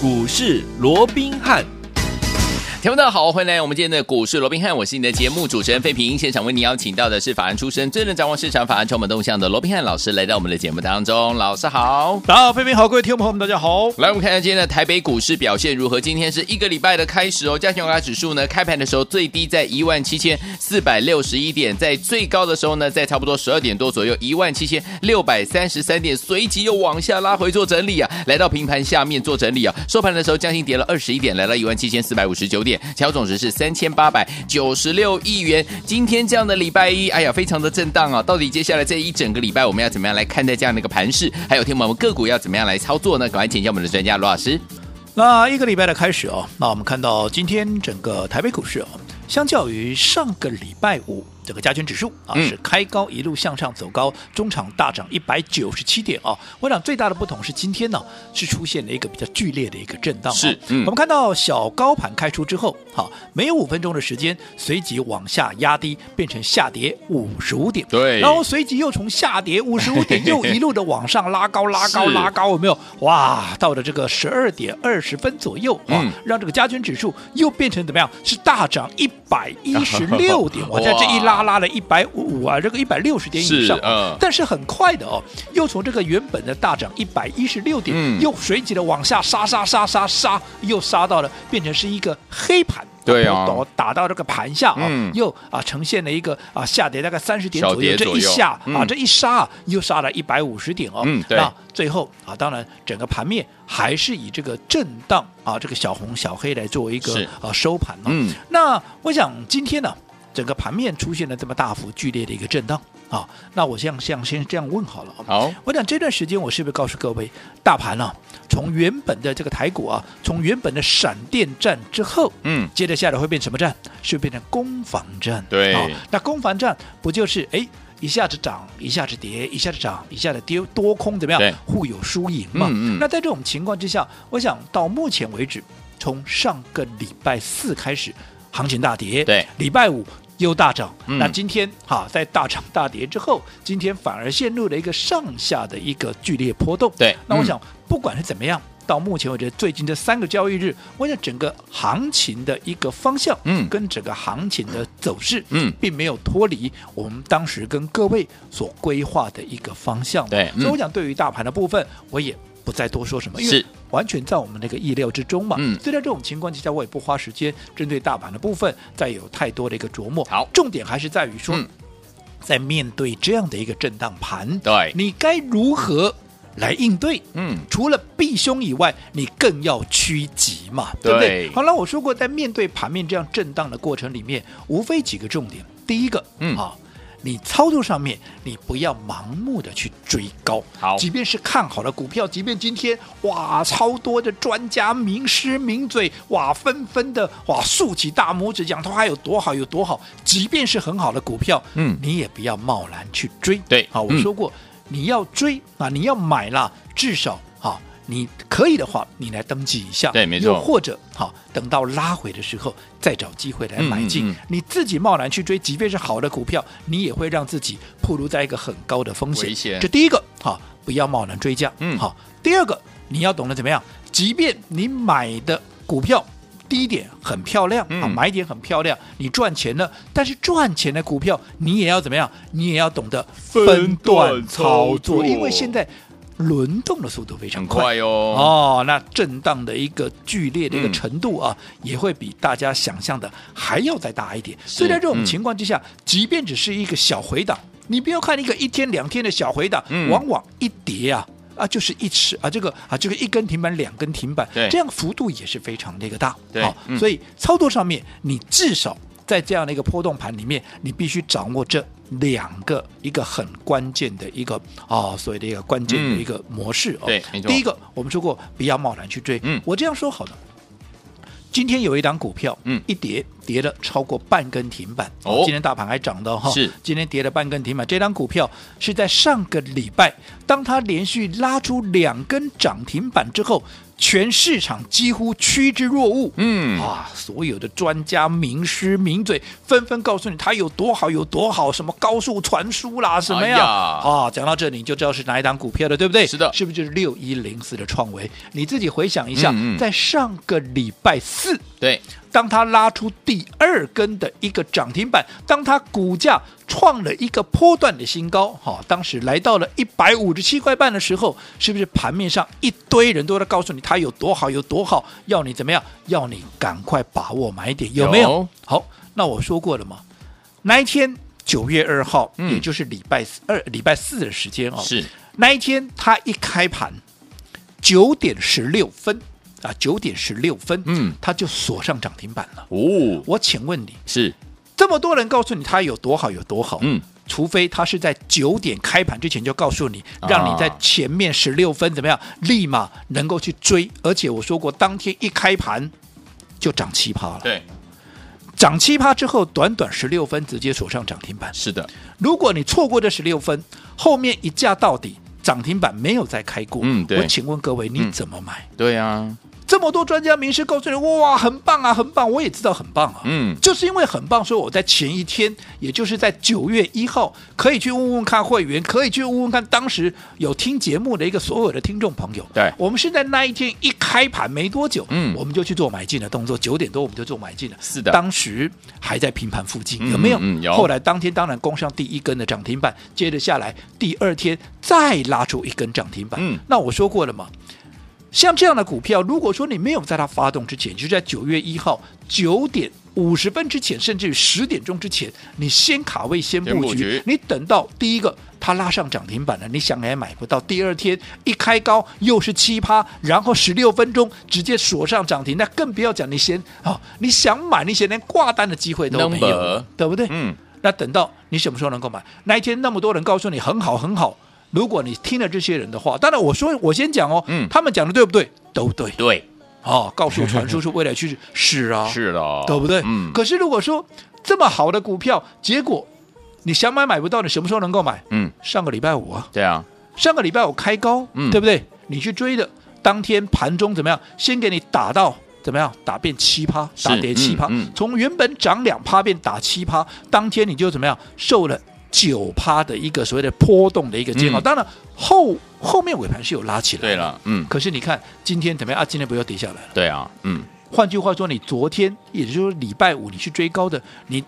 股市罗宾汉。听众大家好，欢迎来到我们今天的股市罗宾汉，我是你的节目主持人费平。现场为你邀请到的是法案出身、最能掌握市场法案充满动向的罗宾汉老师，来到我们的节目当中。老师好，大家好，费平好，各位听众朋友们，大家好。来，我们看一下今天的台北股市表现如何？今天是一个礼拜的开始哦。加权股价指数呢，开盘的时候最低在一万七千四百六十一点，在最高的时候呢，在差不多十二点多左右，一万七千六百三十三点，随即又往下拉回做整理啊，来到平盘下面做整理啊。收盘的时候将近跌了二十一点，来到一万七千四百五十九点，总值是。三千八百九十六亿元。今天这样的礼拜一，哎呀，非常的震荡啊！到底接下来这一整个礼拜，我们要怎么样来看待这样的一个盘势？还有，听我们个股要怎么样来操作呢？赶快请教我们的专家罗老师。那一个礼拜的开始哦，那我们看到今天整个台北股市哦，相较于上个礼拜五。这个加权指数啊是开高一路向上走高，中场大涨一百九十七点啊。我想最大的不同是今天呢是出现了一个比较剧烈的一个震荡。是，我们看到小高盘开出之后，好，没有五分钟的时间，随即往下压低，变成下跌五十五点。对，然后随即又从下跌五十五点 又一路的往上拉高，拉高，拉高，有没有？哇，到了这个十二点二十分左右啊，让这个加权指数又变成怎么样？是大涨一百一十六点。我在这一拉。拉了一百五啊，这个一百六十点以上，嗯，但是很快的哦，又从这个原本的大涨一百一十六点，嗯，又随即的往下杀杀杀杀杀，又杀到了变成是一个黑盘，对啊，打到这个盘下啊，又啊呈现了一个啊下跌大概三十点左右，这一下啊这一杀又杀了一百五十点哦，嗯，那最后啊，当然整个盘面还是以这个震荡啊这个小红小黑来作为一个啊收盘哦，嗯，那我想今天呢。整个盘面出现了这么大幅剧烈的一个震荡啊，那我像像先这样问好了。好，我想这段时间我是不是告诉各位，大盘啊，从原本的这个台股啊，从原本的闪电战之后，嗯，接着下来会变什么战？是变成攻防战。对，啊，那攻防战不就是哎一下子涨，一下子跌，一下子涨，一下子跌，多空怎么样？互有输赢嘛。嗯嗯。那在这种情况之下，我想到目前为止，从上个礼拜四开始，行情大跌。对，礼拜五。又大涨，嗯、那今天哈在大涨大跌之后，今天反而陷入了一个上下的一个剧烈波动。对，那我想、嗯、不管是怎么样，到目前为止最近这三个交易日，我想整个行情的一个方向，嗯，跟整个行情的走势，嗯，并没有脱离我们当时跟各位所规划的一个方向。对，所以我想对于大盘的部分，我也。不再多说什么，因为完全在我们那个意料之中嘛。嗯，所以在这种情况之下，我也不花时间针对大盘的部分再有太多的一个琢磨。好，重点还是在于说，嗯、在面对这样的一个震荡盘，对，你该如何来应对？嗯，除了避凶以外，你更要趋吉嘛，对不对？好了，我说过，在面对盘面这样震荡的过程里面，无非几个重点。第一个，嗯啊。你操作上面，你不要盲目的去追高。好，即便是看好的股票，即便今天哇，超多的专家、名师、名嘴哇，纷纷的哇竖起大拇指讲它还有多好，有多好。即便是很好的股票，嗯，你也不要贸然去追。对，好，我说过，嗯、你要追啊，你要买了，至少。你可以的话，你来登记一下。对，没错。又或者，好，等到拉回的时候，再找机会来买进。嗯嗯、你自己贸然去追，即便是好的股票，你也会让自己暴露在一个很高的风险。险。这第一个，好，不要贸然追加。嗯，好。第二个，你要懂得怎么样？即便你买的股票低点很漂亮，啊、嗯，买点很漂亮，你赚钱了，但是赚钱的股票，你也要怎么样？你也要懂得分段操作，因为现在。轮动的速度非常快，快哦，哦，那震荡的一个剧烈的一个程度啊，嗯、也会比大家想象的还要再大一点。所以在这种情况之下，嗯、即便只是一个小回档，你不要看一个一天两天的小回档，嗯、往往一跌啊啊就是一尺啊，这个啊就是一根停板两根停板，这样幅度也是非常的一个大。对，好，嗯、所以操作上面你至少。在这样的一个波动盘里面，你必须掌握这两个一个很关键的一个啊、哦，所谓的一个关键的一个模式哦。对，第一个我们说过，不要贸然去追。嗯，我这样说好的。今天有一档股票，嗯，一跌跌了超过半根停板。哦，今天大盘还涨的哈，是今天跌了半根停板。这档股票是在上个礼拜，当它连续拉出两根涨停板之后。全市场几乎趋之若鹜，嗯啊，所有的专家、名师、名嘴纷纷告诉你它有多好，有多好，什么高速传输啦，什么呀？哎、呀啊，讲到这里你就知道是哪一档股票了，对不对？是的，是不是就是六一零四的创维？你自己回想一下，嗯嗯在上个礼拜四，对。当它拉出第二根的一个涨停板，当它股价创了一个波段的新高，哈，当时来到了一百五十七块半的时候，是不是盘面上一堆人都在告诉你它有多好有多好，要你怎么样，要你赶快把握买点，有没有？有好，那我说过了嘛，那一天九月二号，嗯、也就是礼拜二、礼拜四的时间哦，是那一天它一开盘九点十六分。啊，九点十六分，嗯，它就锁上涨停板了。哦，我请问你是。这么多人告诉你它有多好有多好，嗯，除非他是在九点开盘之前就告诉你，让你在前面十六分怎么样，立马能够去追。而且我说过，当天一开盘就涨七趴了，对，涨七趴之后，短短十六分直接锁上涨停板。是的，如果你错过这十六分，后面一价到底涨停板没有再开过，嗯，对，我请问各位，你怎么买？嗯、对呀、啊。这么多专家名师告诉你，哇，很棒啊，很棒！我也知道很棒啊，嗯，就是因为很棒，所以我在前一天，也就是在九月一号，可以去问问看会员，可以去问问看当时有听节目的一个所有的听众朋友。对，我们是在那一天一开盘没多久，嗯，我们就去做买进的动作，九点多我们就做买进了。是的，当时还在平盘附近，有没有？嗯，有。后来当天当然攻上第一根的涨停板，接着下来第二天再拉出一根涨停板。嗯，那我说过了嘛。像这样的股票，如果说你没有在它发动之前，就是在九月一号九点五十分之前，甚至于十点钟之前，你先卡位、先布局，你等到第一个它拉上涨停板了，你想也买不到。第二天一开高又是七趴，然后十六分钟直接锁上涨停，那更不要讲你先啊、哦，你想买，那些连挂单的机会都没有，Number. 对不对？嗯，那等到你什么时候能够买？那一天那么多人告诉你很好很好。如果你听了这些人的话，当然我说我先讲哦，嗯，他们讲的对不对？都对，对，哦，告诉传输是未来趋势，是啊，是的，对不对？嗯。可是如果说这么好的股票，结果你想买买不到，你什么时候能够买？嗯，上个礼拜五啊，对啊，上个礼拜五开高，嗯，对不对？你去追的，当天盘中怎么样？先给你打到怎么样？打变七趴，打跌七趴，嗯，从原本涨两趴变打七趴，当天你就怎么样？受了。九趴的一个所谓的波动的一个煎熬，嗯、当然后后面尾盘是有拉起来，对了，嗯，可是你看今天怎么样？啊？今天不要跌下来了，对啊，嗯，换句话说，你昨天也就是说礼拜五你去追高的，你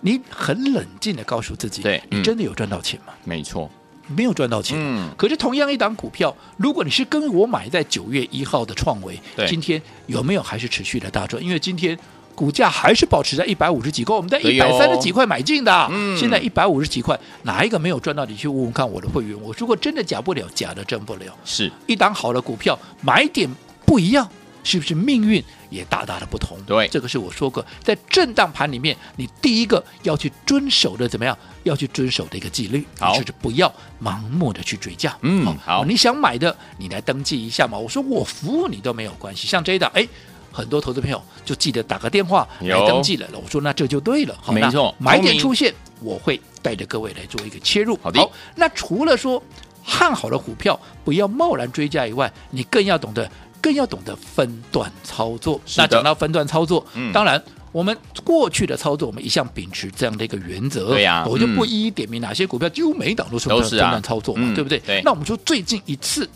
你很冷静的告诉自己，对，你真的有赚到钱吗？没错，没有赚到钱，嗯，可是同样一档股票，如果你是跟我买在九月一号的创维，对，今天有没有还是持续的大赚？因为今天。股价还是保持在一百五十几块，我们在一百三十几块买进的，哦嗯、现在一百五十几块，哪一个没有赚到？你去问问看我的会员，我如果真的假不了，假的真不了。是一档好的股票，买点不一样，是不是命运也大大的不同？对，这个是我说过，在震荡盘里面，你第一个要去遵守的怎么样？要去遵守的一个纪律，就是不要盲目的去追价。嗯，好，你想买的，你来登记一下嘛。我说我服务你都没有关系，像这一档，哎。很多投资朋友就记得打个电话来登记了，我说那这就对了，好，没错，买点出现，我会带着各位来做一个切入。好的，好，那除了说看好的股票不要贸然追加以外，你更要懂得，更要懂得分段操作。那讲到分段操作，嗯，当然我们过去的操作，我们一向秉持这样的一个原则。对呀，我就不一一点名哪些股票，几乎每一档都是分段操作嘛，对不对？对。那我们说最近一次。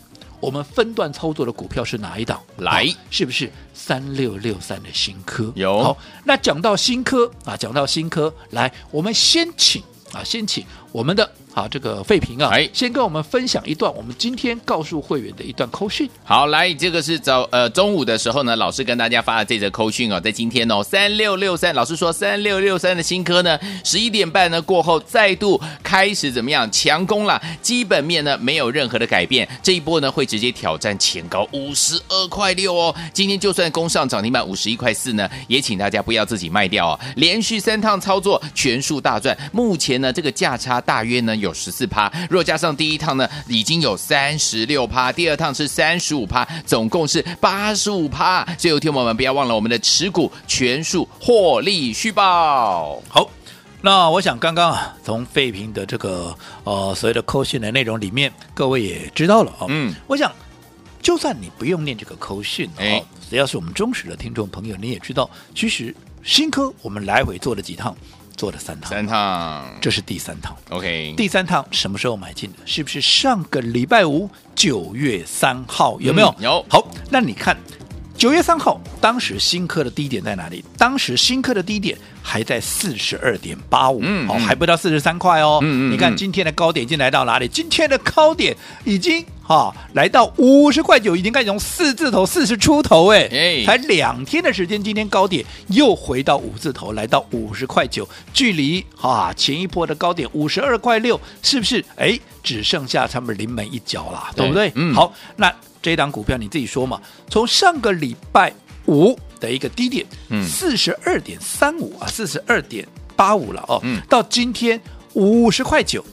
我们分段操作的股票是哪一档？来，是不是三六六三的新科？有。好，那讲到新科啊，讲到新科，来，我们先请啊，先请我们的。好，这个废品啊，哎，先跟我们分享一段我们今天告诉会员的一段扣讯。好，来，这个是早呃中午的时候呢，老师跟大家发的这则扣讯哦，在今天哦，三六六三，老师说三六六三的新科呢，十一点半呢过后再度开始怎么样强攻了，基本面呢没有任何的改变，这一波呢会直接挑战前高五十二块六哦，今天就算攻上涨停板五十一块四呢，也请大家不要自己卖掉哦，连续三趟操作全数大赚，目前呢这个价差大约呢有十四趴。如果加上第一趟呢，已经有三十六趴，第二趟是三十五趴，总共是八十五趴。所以有听友们不要忘了我们的持股全数获利续报。好。那我想刚刚啊，从废品的这个呃所谓的扣讯的内容里面，各位也知道了啊。嗯，我想就算你不用念这个扣讯啊，只要是我们忠实的听众朋友，你也知道，其实新科我们来回做了几趟，做了三趟，三趟，这是第三趟。OK，第三趟什么时候买进的？是不是上个礼拜五九月三号？有没有？嗯，有。好，那你看。九月三号，当时新科的低点在哪里？当时新科的低点还在四十二点八五，哦，还不到四十三块哦。嗯嗯，你看今天的高点已经来到哪里？今天的高点已经哈、哦、来到五十块九，已经开始从四字头四十出头哎，哎，才两天的时间，今天高点又回到五字头，来到五十块九，距离哈前一波的高点五十二块六，是不是？哎，只剩下他们临门一脚了，对不对？嗯，好，那。这档股票你自己说嘛？从上个礼拜五的一个低点，嗯，四十二点三五啊，四十二点八五了哦，嗯，到今天五十块九，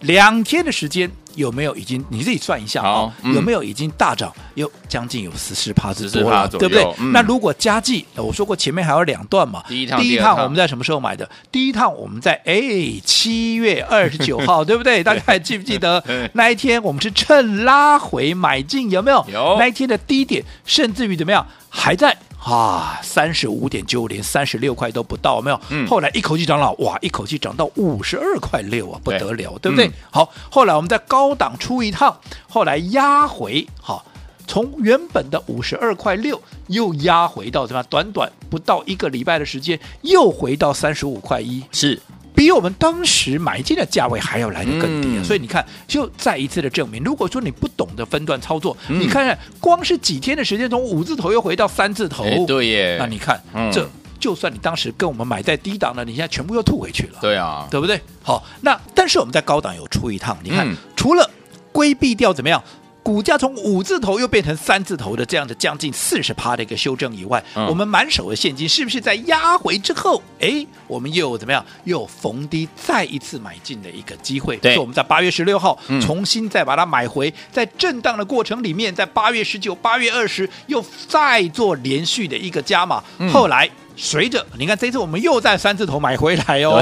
两天的时间。有没有已经你自己算一下啊？嗯、有没有已经大涨？有将近有十四趴之多了，对不对？嗯、那如果加计，我说过前面还有两段嘛。第一趟，第一趟我们在什么时候买的？第一趟我们在哎七月二十九号，对不对？大家还记不记得 那一天我们是趁拉回买进？有没有？有。那一天的低点，甚至于怎么样还在？啊，三十五点九，零三十六块都不到，没有。嗯、后来一口气涨了，哇，一口气涨到五十二块六啊，不得了，对，对不对？嗯、好，后来我们在高档出一趟，后来压回，好，从原本的五十二块六又压回到什么？短短不到一个礼拜的时间，又回到三十五块一，是。比我们当时买进的价位还要来的更低，嗯、所以你看，就再一次的证明，如果说你不懂得分段操作，嗯、你看看，光是几天的时间，从五字头又回到三字头，对耶，那你看，嗯、这就算你当时跟我们买在低档的，你现在全部又吐回去了，对啊，对不对？好，那但是我们在高档有出一趟，你看，嗯、除了规避掉怎么样？股价从五字头又变成三字头的这样的将近四十趴的一个修正以外，嗯、我们满手的现金是不是在压回之后，哎，我们又怎么样？又逢低再一次买进的一个机会？对，是我们在八月十六号重新再把它买回，嗯、在震荡的过程里面，在八月十九、八月二十又再做连续的一个加码，嗯、后来。随着你看，这次我们又在三字头买回来哦，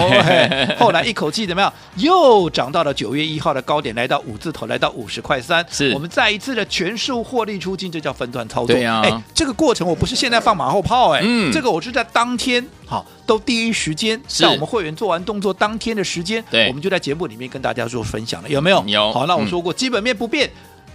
后来一口气怎么样？又涨到了九月一号的高点，来到五字头，来到五十块三。是我们再一次的全数获利出金，这叫分段操作。对呀、啊，哎，这个过程我不是现在放马后炮，哎，嗯，这个我是在当天，好，都第一时间，在我们会员做完动作当天的时间，对，我们就在节目里面跟大家做分享了，有没有？有。好，那我说过，嗯、基本面不变。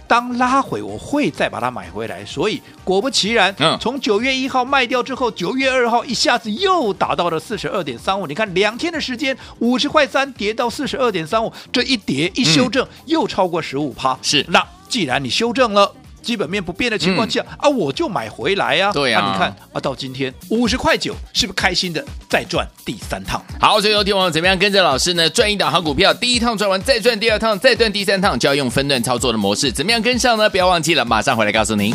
当拉回，我会再把它买回来。所以果不其然，从九月一号卖掉之后，九月二号一下子又达到了四十二点三五。你看两天的时间，五十块三跌到四十二点三五，这一跌一修正，又超过十五趴。是，那既然你修正了。基本面不变的情况下、嗯、啊，我就买回来呀、啊。对呀、啊啊，你看啊，到今天五十块九，是不是开心的再赚第三趟？好，所以有听我怎么样跟着老师呢赚一档好股票？第一趟赚完再赚第二趟，再赚第三趟，就要用分段操作的模式，怎么样跟上呢？不要忘记了，马上回来告诉您。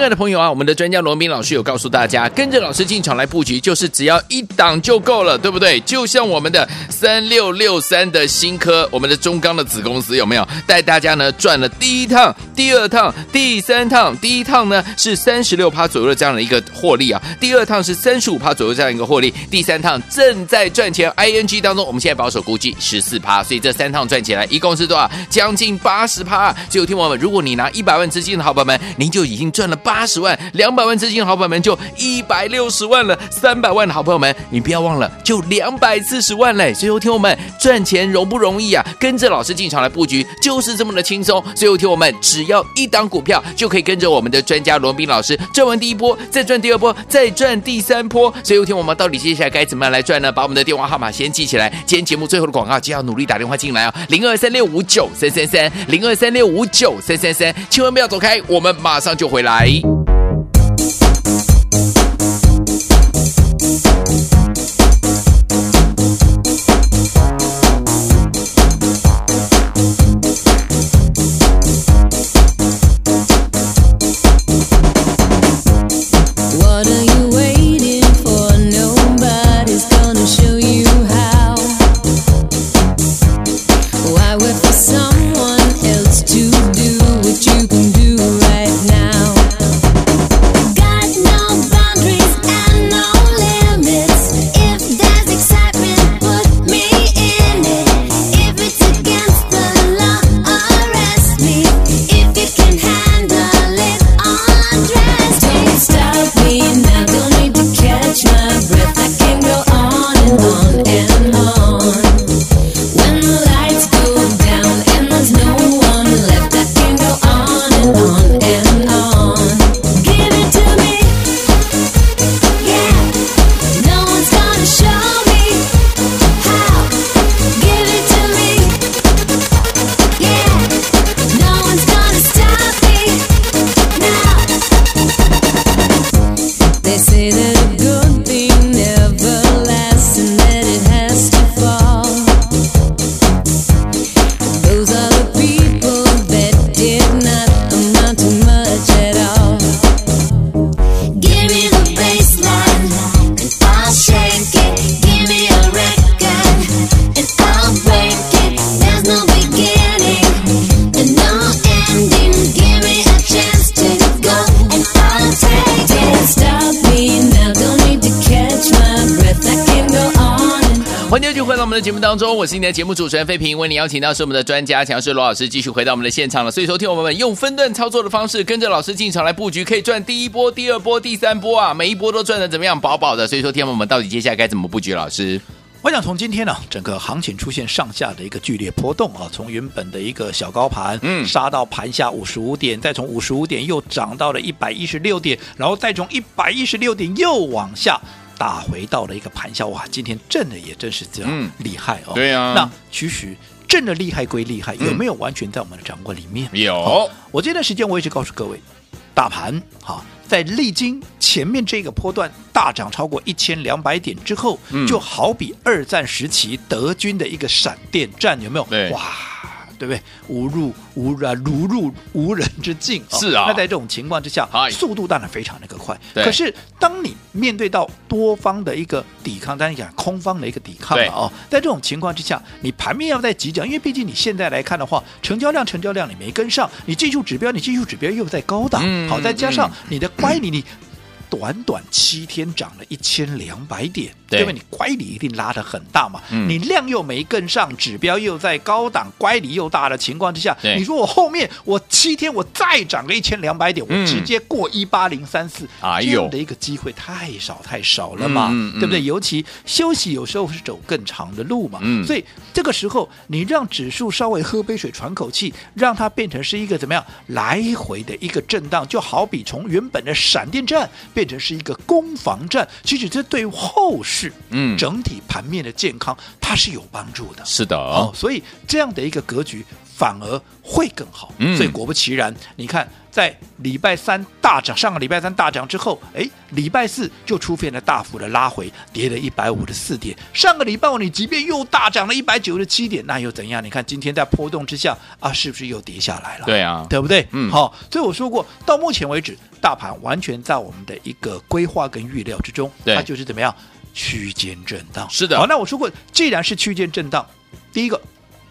亲爱的朋友啊，我们的专家罗宾老师有告诉大家，跟着老师进场来布局，就是只要一档就够了，对不对？就像我们的三六六三的新科，我们的中钢的子公司有没有带大家呢赚了第一趟、第二趟、第三趟？第一趟呢是三十六趴左右的这样的一个获利啊，第二趟是三十五趴左右这样一个获利，第三趟正在赚钱。ING 当中，我们现在保守估计十四趴，所以这三趟赚起来一共是多少？将近八十趴。所以听我们，如果你拿一百万资金的好朋友们，您就已经赚了八。八十万，两百万资金好朋友们就一百六十万了，三百万的好朋友们，你不要忘了，就两百四十万嘞。最后听我们赚钱容不容易啊？跟着老师进场来布局，就是这么的轻松。最后听我们只要一档股票，就可以跟着我们的专家罗宾老师赚完第一波，再赚第二波，再赚第三波。最后听我们到底接下来该怎么样来赚呢？把我们的电话号码先记起来。今天节目最后的广告就要努力打电话进来哦，零二三六五九三三三，零二三六五九三三三，千万不要走开，我们马上就回来。欢当中，我是你的节目主持人费平，为你邀请到是我们的专家强势罗老师，继续回到我们的现场了。所以，说听我们们用分段操作的方式，跟着老师进场来布局，可以赚第一波、第二波、第三波啊，每一波都赚的怎么样，饱饱的。所以说，听我们到底接下来该怎么布局？老师，我想从今天呢，整个行情出现上下的一个剧烈波动啊，从原本的一个小高盘，嗯，杀到盘下五十五点，再从五十五点又涨到了一百一十六点，然后再从一百一十六点又往下。打回到了一个盘下，哇！今天震的也真是这样厉害哦。对啊，那其实震的厉害归厉害，有没有完全在我们的掌握里面？有。我这段时间我一直告诉各位，大盘哈，在历经前面这个波段大涨超过一千两百点之后，就好比二战时期德军的一个闪电战，有没有？对，哇！对不对？无入无啊，如入无人之境。是啊，那在这种情况之下，速度当然非常的个快。对。可是当你面对到多方的一个抵抗，当然讲空方的一个抵抗了哦，在这种情况之下，你盘面要再急涨，因为毕竟你现在来看的话，成交量成交量你没跟上，你技术指标你技术指标又在高档，嗯、好，再加上你的乖离你。嗯你短短七天涨了一千两百点，对吧？你乖离一定拉得很大嘛，嗯、你量又没跟上，指标又在高档，乖离又大的情况之下，你说我后面我七天我再涨个一千两百点，我直接过一八零三四，这样的一个机会太少太少了嘛，嗯、对不对？尤其休息有时候是走更长的路嘛，嗯、所以这个时候你让指数稍微喝杯水喘口气，让它变成是一个怎么样来回的一个震荡，就好比从原本的闪电战。变成是一个攻防战，其实这对后市，嗯，整体盘面的健康，嗯、它是有帮助的。是的、哦哦，所以这样的一个格局反而会更好。嗯、所以果不其然，你看。在礼拜三大涨，上个礼拜三大涨之后，哎，礼拜四就出现了大幅的拉回，跌了一百五十四点。上个礼拜五你即便又大涨了一百九十七点，那又怎样？你看今天在波动之下啊，是不是又跌下来了？对啊，对不对？嗯，好，所以我说过，到目前为止，大盘完全在我们的一个规划跟预料之中，对它就是怎么样区间震荡。是的，好，那我说过，既然是区间震荡，第一个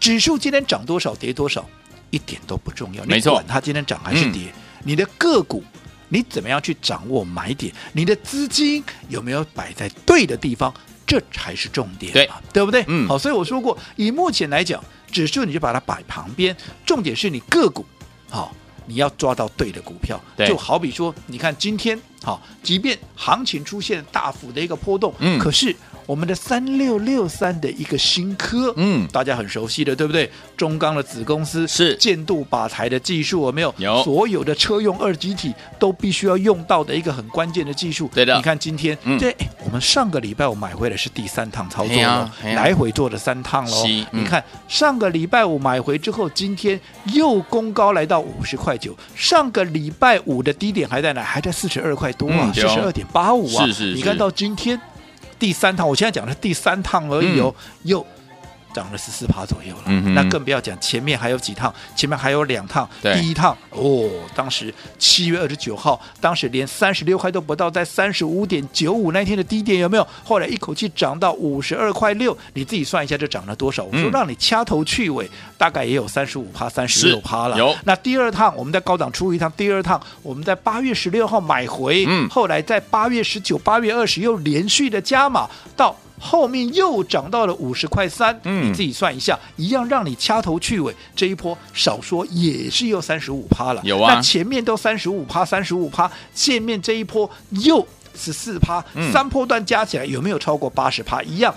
指数今天涨多少跌多少，一点都不重要，没错，管它今天涨还是跌。嗯你的个股，你怎么样去掌握买点？你的资金有没有摆在对的地方？这才是重点，对，对不对？嗯，好，所以我说过，以目前来讲，指数你就把它摆旁边，重点是你个股，好，你要抓到对的股票。就好比说，你看今天，好，即便行情出现大幅的一个波动，嗯，可是。我们的三六六三的一个新科，嗯，大家很熟悉的，对不对？中钢的子公司是建度靶材的技术，有没有？有。所有的车用二极体都必须要用到的一个很关键的技术。对的。你看今天，嗯，对，我们上个礼拜我买回来是第三趟操作了，来回做了三趟喽。嗯、你看上个礼拜五买回之后，今天又攻高来到五十块九。上个礼拜五的低点还在哪？还在四十二块多啊，四十二点八五啊。是是是。你看到今天。第三趟，我现在讲的是第三趟而已哦，嗯、又。涨了十四趴左右了，嗯、那更不要讲前面还有几趟，前面还有两趟。第一趟哦，当时七月二十九号，当时连三十六块都不到，在三十五点九五那天的低点有没有？后来一口气涨到五十二块六，你自己算一下，这涨了多少？我说让你掐头去尾，大概也有三十五趴、三十六趴了。有。那第二趟我们在高档出一趟，第二趟我们在八月十六号买回，嗯，后来在八月十九、八月二十又连续的加码到。后面又涨到了五十块三，嗯，你自己算一下，一样让你掐头去尾，这一波少说也是又三十五趴了。有啊，那前面都三十五趴，三十五趴，前面这一波又十四趴，嗯、三波段加起来有没有超过八十趴？一样，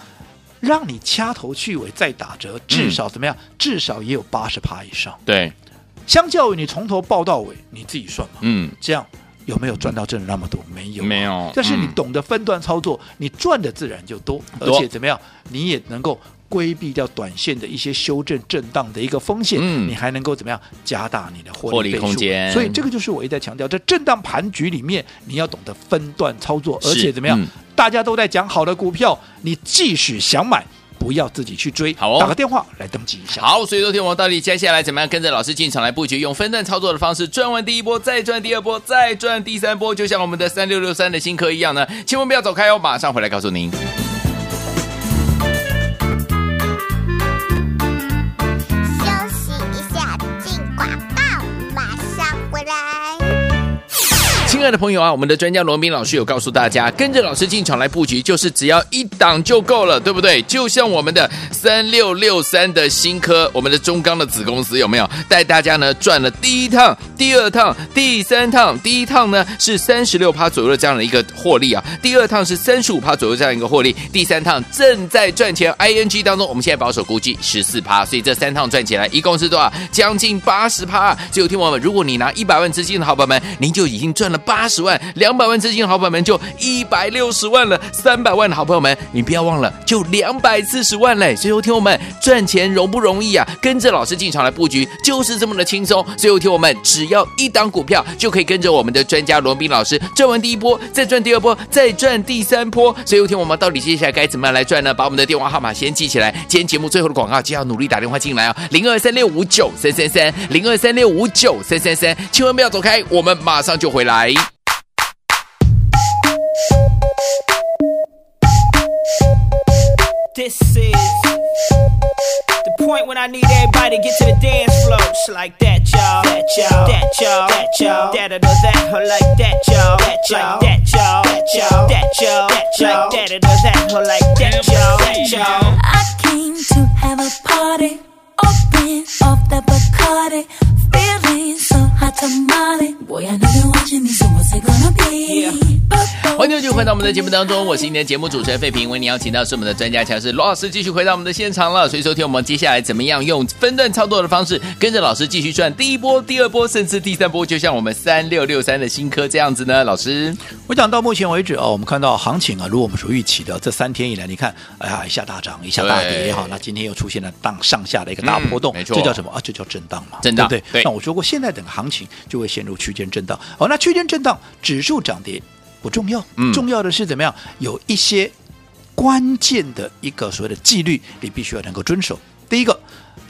让你掐头去尾再打折，至少怎么样？嗯、至少也有八十趴以上。对，相较于你从头报到尾，你自己算嘛。嗯，这样。有没有赚到真的那么多？没有，没有。但是你懂得分段操作，嗯、你赚的自然就多，多而且怎么样，你也能够规避掉短线的一些修正震荡的一个风险。嗯，你还能够怎么样加大你的获利，获利空间？所以这个就是我一再强调，在震荡盘局里面，你要懂得分段操作，而且怎么样，嗯、大家都在讲好的股票，你即使想买。不要自己去追，好哦，打个电话来登记一下。好，所以昨天我们到底接下来怎么样跟着老师进场来布局，用分段操作的方式赚完第一波，再赚第二波，再赚第三波，就像我们的三六六三的新科一样呢？千万不要走开哦，马上回来告诉您。爱的朋友啊，我们的专家罗斌老师有告诉大家，跟着老师进场来布局，就是只要一档就够了，对不对？就像我们的三六六三的新科，我们的中钢的子公司有没有带大家呢赚了第一趟、第二趟、第三趟？第一趟呢是三十六趴左右的这样的一个获利啊，第二趟是三十五趴左右这样一个获利，第三趟正在赚钱。ING 当中，我们现在保守估计十四趴，所以这三趟赚起来一共是多少？将近八十趴。所以有听我们，如果你拿一百万资金的好朋友们，您就已经赚了。八八十万，两百万资金好朋友们就一百六十万了，三百万的好朋友们，你不要忘了，就两百四十万嘞。所以，有听我们赚钱容不容易啊？跟着老师进场来布局，就是这么的轻松。所以，有听我们只要一档股票，就可以跟着我们的专家罗宾老师赚完第一波，再赚第二波，再赚第三波。所以，有听我们到底接下来该怎么样来赚呢？把我们的电话号码先记起来。今天节目最后的广告，就要努力打电话进来哦，零二三六五九三三三，零二三六五九三三三，千万不要走开，我们马上就回来。This is the point when I need everybody to get to the dance floor. Just like that, y'all. That, y'all. That, y'all. That, y'all. That, or that, or like that, y'all. That, y'all. That, y'all. That, y'all. That, y'all. That, y'all. That, or that, or like that, y'all. That, y'all. I came to have a party. Oh, Open off the Bacardi. Feeling so hot tamale. Boy, I know you're watching me, so what's it gonna be? Yeah. 欢迎继续回到我们的节目当中，我是今天的节目主持人费平，为您邀请到是我们的专家强势罗老师，继续回到我们的现场了。所以收听我们接下来怎么样用分段操作的方式，跟着老师继续赚第一波、第二波，甚至第三波，就像我们三六六三的新科这样子呢？老师，我讲到目前为止哦，我们看到行情啊，如果我们所预期的这三天以来，你看，哎呀，一下大涨，一下大跌，也好，那今天又出现了当上下的一个大波动，嗯、没错，这叫什么啊？这叫震荡嘛，震荡，对不对？对，那我说过，现在整个行情就会陷入区间震荡。好，那区间震荡，指数涨跌。不重要，重要的是怎么样？有一些关键的一个所谓的纪律，你必须要能够遵守。第一个。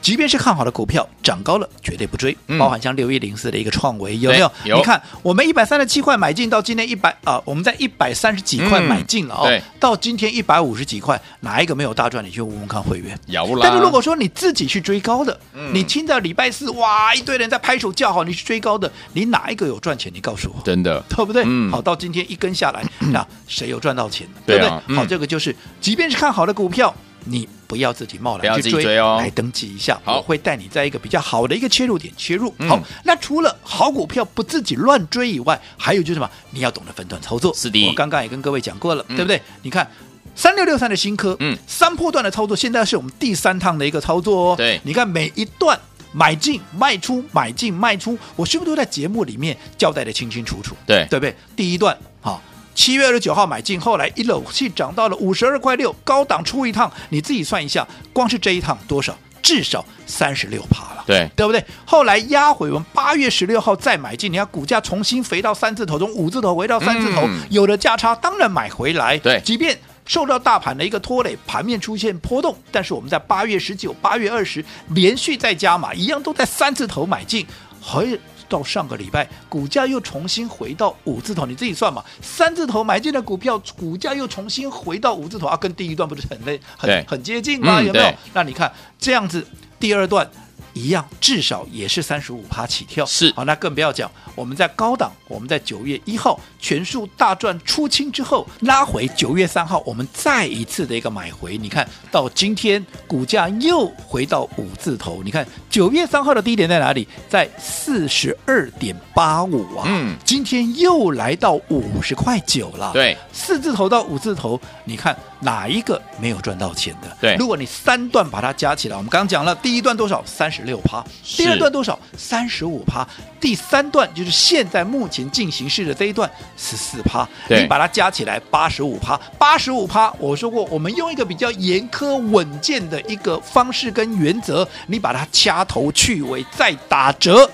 即便是看好的股票涨高了，绝对不追。包含像六一零四的一个创维，有没有？有。你看，我们一百三十七块买进，到今天一百啊，我们在一百三十几块买进了哦。对。到今天一百五十几块，哪一个没有大赚？你去问问看会员。有啦。但是如果说你自己去追高的，你听到礼拜四哇，一堆人在拍手叫好，你去追高的，你哪一个有赚钱？你告诉我。真的，对不对？嗯。好，到今天一根下来，那谁有赚到钱？对不对？好，这个就是，即便是看好的股票。你不要自己冒来去追，追哦，来登记一下，好我会带你在一个比较好的一个切入点切入。嗯、好，那除了好股票不自己乱追以外，还有就是什么？你要懂得分段操作。是的，我刚刚也跟各位讲过了，嗯、对不对？你看三六六三的新科，嗯，三波段的操作，现在是我们第三趟的一个操作哦。对，你看每一段买进卖出，买进卖出，我是不是都在节目里面交代的清清楚楚？对，对不对？第一段，好。七月二十九号买进，后来一口气涨到了五十二块六，高档出一趟，你自己算一下，光是这一趟多少？至少三十六趴了，对对不对？后来压回，我们八月十六号再买进，你看股价重新回到三字头，从五字头回到三字头，嗯、有了价差，当然买回来。对，即便受到大盘的一个拖累，盘面出现波动，但是我们在八月十九、八月二十连续再加码，一样都在三字头买进，还。到上个礼拜，股价又重新回到五字头，你自己算嘛。三字头买进的股票，股价又重新回到五字头啊，跟第一段不是很累、很很接近吗？嗯、有没有？那你看这样子，第二段。一样，至少也是三十五趴起跳。是，好，那更不要讲，我们在高档，我们在九月一号全数大赚出清之后，拉回九月三号，我们再一次的一个买回。你看到今天股价又回到五字头。你看九月三号的低点在哪里？在四十二点八五啊。嗯，今天又来到五十块九了。对，四字头到五字头，你看。哪一个没有赚到钱的？对，如果你三段把它加起来，我们刚刚讲了，第一段多少？三十六趴。第二段多少？三十五趴。第三段就是现在目前进行式的这一段，十四趴。你把它加起来，八十五趴。八十五趴，我说过，我们用一个比较严苛稳健的一个方式跟原则，你把它掐头去尾再打折，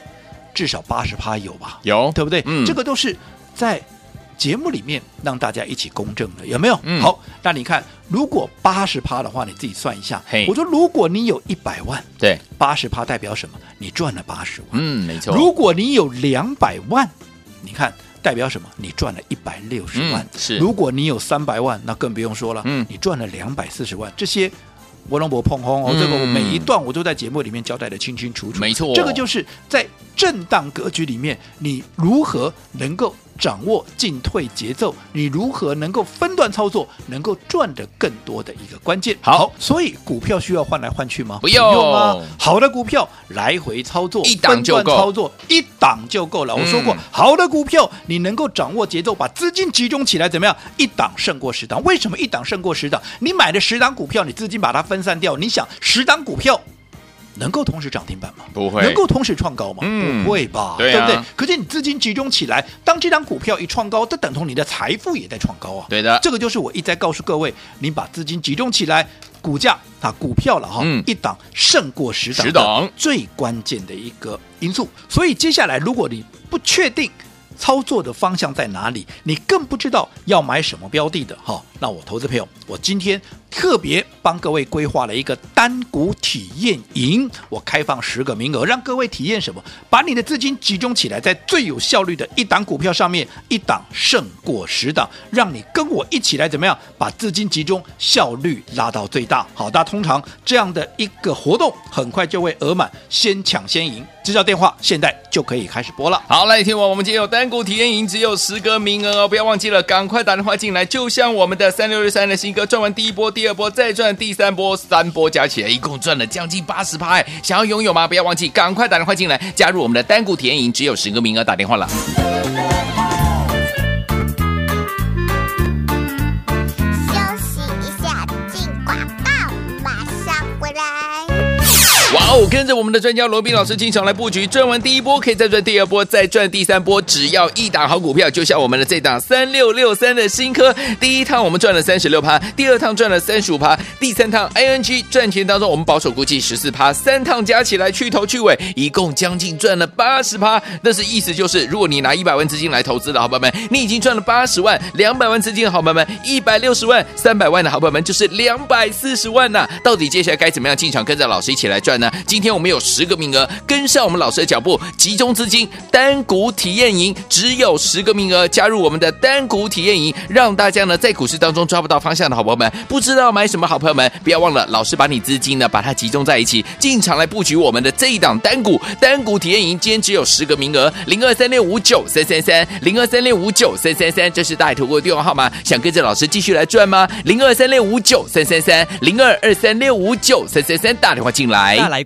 至少八十趴有吧？有，对不对？嗯，这个都是在。节目里面让大家一起公正的有没有？嗯、好，那你看，如果八十趴的话，你自己算一下。嘿我说，如果你有一百万，对，八十趴代表什么？你赚了八十万。嗯，没错。如果你有两百万，你看代表什么？你赚了一百六十万。嗯、是。如果你有三百万，那更不用说了。嗯，你赚了两百四十万。这些我拢不碰轰哦，这个我每一段我都在节目里面交代的清清楚楚。没错，这个就是在震荡格局里面，你如何能够。掌握进退节奏，你如何能够分段操作，能够赚得更多的一个关键。好，所以股票需要换来换去吗？不用，不用吗？好的股票来回操作，一档就够，操作一档就够了。我说过，嗯、好的股票你能够掌握节奏，把资金集中起来，怎么样？一档胜过十档。为什么一档胜过十档？你买的十档股票，你资金把它分散掉，你想十档股票。能够同时涨停板吗？不会。能够同时创高吗？嗯、不会吧？对，啊、对不对？可是你资金集中起来，当这张股票一创高，这等同你的财富也在创高啊。对的，这个就是我一再告诉各位，你把资金集中起来，股价啊，股票了哈，嗯、一档胜过十档，十档最关键的一个因素。所以接下来，如果你不确定操作的方向在哪里，你更不知道要买什么标的的哈，那我投资朋友，我今天。特别帮各位规划了一个单股体验营，我开放十个名额，让各位体验什么？把你的资金集中起来，在最有效率的一档股票上面，一档胜过十档，让你跟我一起来怎么样？把资金集中，效率拉到最大。好，大家通常这样的一个活动，很快就会额满，先抢先赢。支招电话现在就可以开始播了。好，来听我，我们今天有单股体验营，只有十个名额哦，不要忘记了，赶快打电话进来。就像我们的三六六三的新歌，赚完第一波。第二波再赚第三波，三波加起来一共赚了将近八十趴。想要拥有吗？不要忘记，赶快打电话进来，加入我们的单股体验营，只有十个名额，打电话了。哦，跟着我们的专家罗宾老师进场来布局，赚完第一波可以再赚第二波，再赚第三波，只要一档好股票，就像我们的这档三六六三的新科，第一趟我们赚了三十六趴，第二趟赚了三十五趴，第三趟 ING 赚钱当中，我们保守估计十四趴，三趟加起来去头去尾，一共将近赚了八十趴。但是意思就是，如果你拿一百万资金来投资的好朋友们，你已经赚了八十万；两百万资金的好朋友们，一百六十万；三百万的好朋友们，就是两百四十万呐、到底接下来该怎么样进场，跟着老师一起来赚呢？今天我们有十个名额，跟上我们老师的脚步，集中资金单股体验营，只有十个名额，加入我们的单股体验营，让大家呢在股市当中抓不到方向的好朋友们，不知道买什么好朋友们，不要忘了老师把你资金呢把它集中在一起，进场来布局我们的这一档单股单股体验营，今天只有十个名额，零二三六五九三三三，零二三六五九三三三，这是大海投顾的电话号码，想跟着老师继续来赚吗？零二三六五九三三三，零二二三六五九三三三，打电话进来，来